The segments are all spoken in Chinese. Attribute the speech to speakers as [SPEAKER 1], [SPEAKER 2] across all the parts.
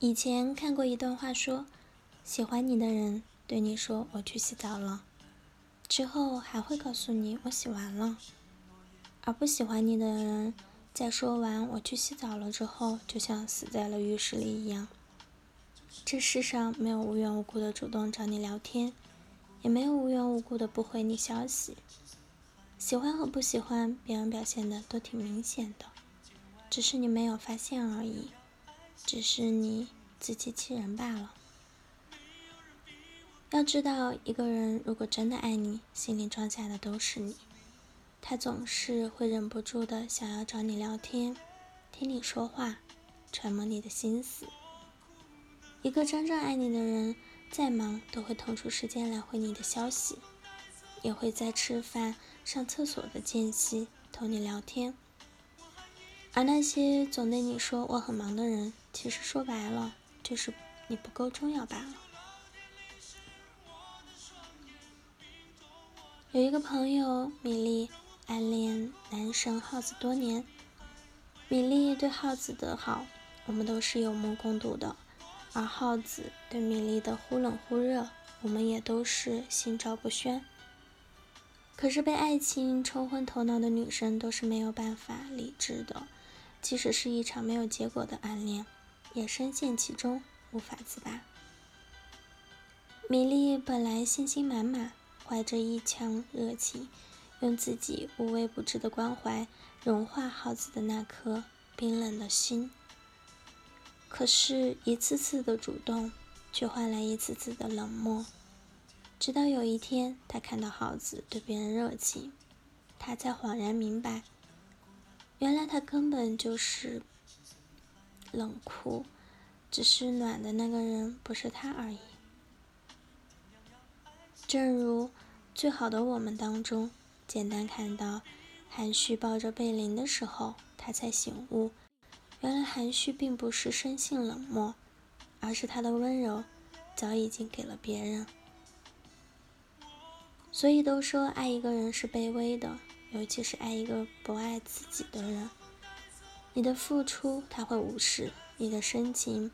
[SPEAKER 1] 以前看过一段话，说喜欢你的人对你说“我去洗澡了”，之后还会告诉你“我洗完了”；而不喜欢你的人，在说完“我去洗澡了”之后，就像死在了浴室里一样。这世上没有无缘无故的主动找你聊天，也没有无缘无故的不回你消息。喜欢和不喜欢，别人表现的都挺明显的，只是你没有发现而已。只是你自欺欺人罢了。要知道，一个人如果真的爱你，心里装下的都是你，他总是会忍不住的想要找你聊天，听你说话，揣摩你的心思。一个真正爱你的人，再忙都会腾出时间来回你的消息，也会在吃饭、上厕所的间隙同你聊天。而那些总对你说我很忙的人，其实说白了就是你不够重要罢了。有一个朋友米粒暗恋男神耗子多年，米粒对耗子的好，我们都是有目共睹的，而耗子对米粒的忽冷忽热，我们也都是心照不宣。可是被爱情冲昏头脑的女生都是没有办法理智的。即使是一场没有结果的暗恋，也深陷其中无法自拔。米粒本来信心满满，怀着一腔热情，用自己无微不至的关怀融化耗子的那颗冰冷的心。可是，一次次的主动，却换来一次次的冷漠。直到有一天，他看到耗子对别人热情，他才恍然明白。原来他根本就是冷酷，只是暖的那个人不是他而已。正如《最好的我们》当中，简单看到韩旭抱着贝林的时候，他才醒悟，原来韩旭并不是生性冷漠，而是他的温柔早已经给了别人。所以都说爱一个人是卑微的。尤其是爱一个不爱自己的人，你的付出他会无视，你的深情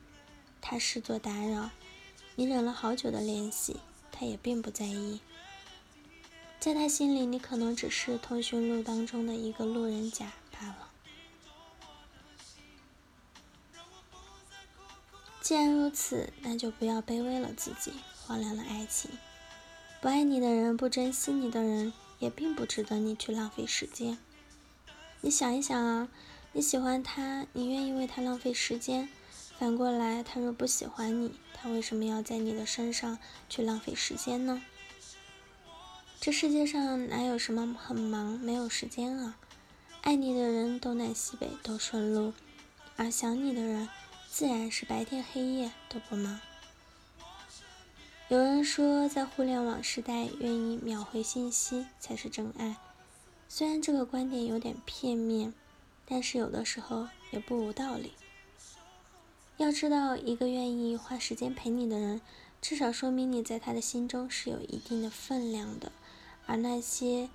[SPEAKER 1] 他视作打扰，你忍了好久的联系，他也并不在意。在他心里，你可能只是通讯录当中的一个路人甲罢了。既然如此，那就不要卑微了自己，荒凉了爱情。不爱你的人，不珍惜你的人。也并不值得你去浪费时间。你想一想啊，你喜欢他，你愿意为他浪费时间；反过来，他若不喜欢你，他为什么要在你的身上去浪费时间呢？这世界上哪有什么很忙没有时间啊？爱你的人东南西北都顺路，而想你的人自然是白天黑夜都不忙。有人说，在互联网时代，愿意秒回信息才是真爱。虽然这个观点有点片面，但是有的时候也不无道理。要知道，一个愿意花时间陪你的人，至少说明你在他的心中是有一定的分量的。而那些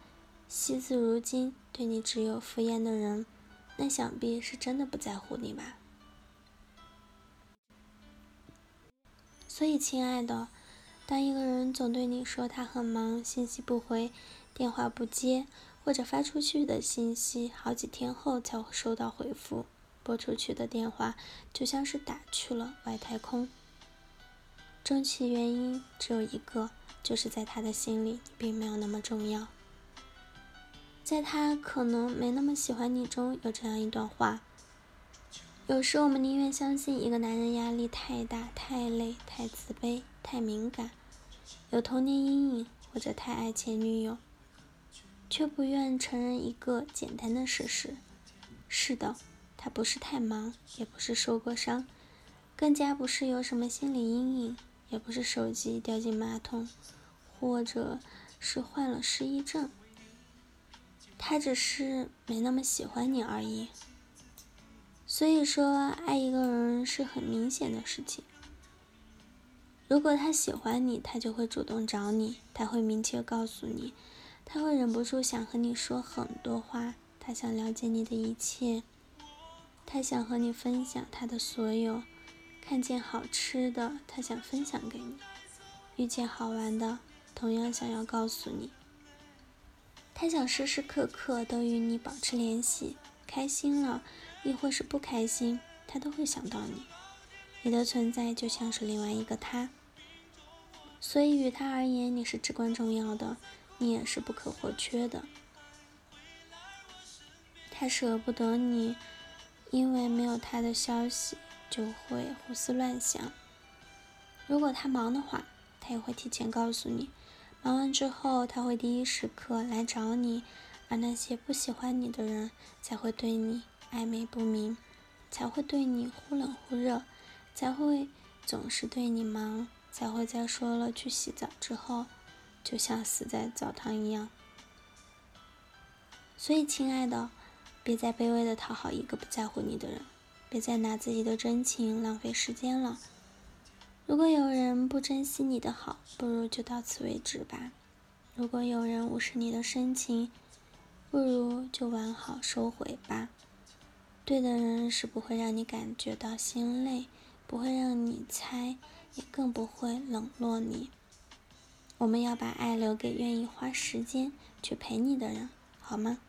[SPEAKER 1] 惜字如金、对你只有敷衍的人，那想必是真的不在乎你吧。所以，亲爱的。当一个人总对你说他很忙，信息不回，电话不接，或者发出去的信息好几天后才会收到回复，拨出去的电话就像是打去了外太空，终其原因只有一个，就是在他的心里你并没有那么重要。在他可能没那么喜欢你中有这样一段话：有时我们宁愿相信一个男人压力太大、太累、太自卑。太敏感，有童年阴影，或者太爱前女友，却不愿承认一个简单的事实：是的，他不是太忙，也不是受过伤，更加不是有什么心理阴影，也不是手机掉进马桶，或者是患了失忆症。他只是没那么喜欢你而已。所以说，爱一个人是很明显的事情。如果他喜欢你，他就会主动找你，他会明确告诉你，他会忍不住想和你说很多话，他想了解你的一切，他想和你分享他的所有，看见好吃的，他想分享给你；遇见好玩的，同样想要告诉你。他想时时刻刻都与你保持联系，开心了，亦或是不开心，他都会想到你。你的存在就像是另外一个他，所以与他而言，你是至关重要的，你也是不可或缺的。他舍不得你，因为没有他的消息。就会胡思乱想。如果他忙的话，他也会提前告诉你。忙完之后，他会第一时刻来找你。而那些不喜欢你的人，才会对你暧昧不明，才会对你忽冷忽热，才会总是对你忙，才会在说了去洗澡之后，就像死在澡堂一样。所以，亲爱的，别再卑微的讨好一个不在乎你的人。别再拿自己的真情浪费时间了。如果有人不珍惜你的好，不如就到此为止吧。如果有人无视你的深情，不如就完好收回吧。对的人是不会让你感觉到心累，不会让你猜，也更不会冷落你。我们要把爱留给愿意花时间去陪你的人，好吗？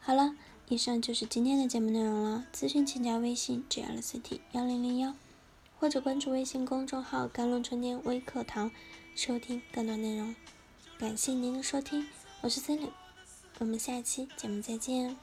[SPEAKER 1] 好了。以上就是今天的节目内容了。咨询请加微信 j l c t 幺零零幺，或者关注微信公众号“甘露春天微课堂”，收听更多内容。感谢您的收听，我是 c e l i n e 我们下期节目再见。